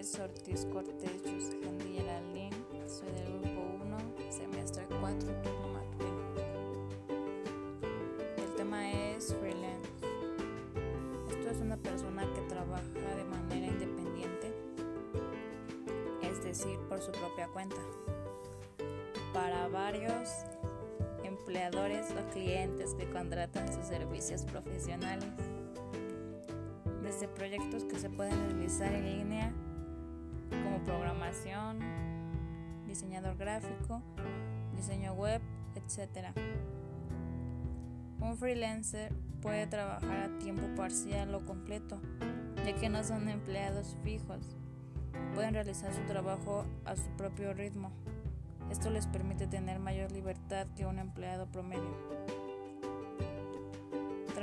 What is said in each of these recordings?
Ortiz Cortés soy del grupo 1, semestre 4, turno matutino. El tema es freelance. Esto es una persona que trabaja de manera independiente, es decir, por su propia cuenta, para varios empleadores o clientes que contratan sus servicios profesionales desde proyectos que se pueden realizar en línea como programación, diseñador gráfico, diseño web, etc. Un freelancer puede trabajar a tiempo parcial o completo, ya que no son empleados fijos. Pueden realizar su trabajo a su propio ritmo. Esto les permite tener mayor libertad que un empleado promedio.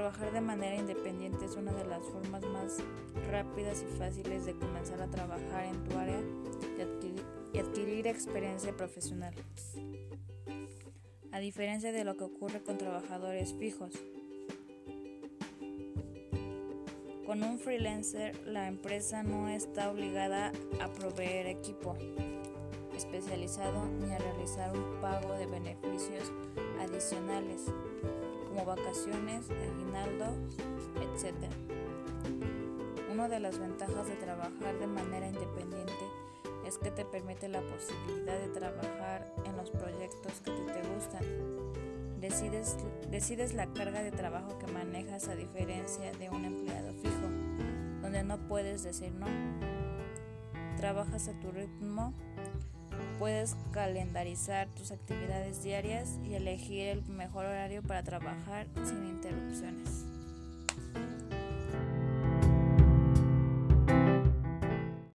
Trabajar de manera independiente es una de las formas más rápidas y fáciles de comenzar a trabajar en tu área y adquirir, experiencia profesional. A diferencia de lo que ocurre con trabajadores fijos. Con un freelancer, la empresa no está obligada a proveer equipo especializado ni a realizar un pago de beneficios vacaciones, aguinaldo, etc. Una de las ventajas de trabajar de manera independiente es que te permite la posibilidad de trabajar en los proyectos que te gustan. Decides, decides la carga de trabajo que manejas a diferencia de un empleado fijo, donde no puedes decir no. Trabajas a tu ritmo Puedes calendarizar tus actividades diarias y elegir el mejor horario para trabajar sin interrupciones.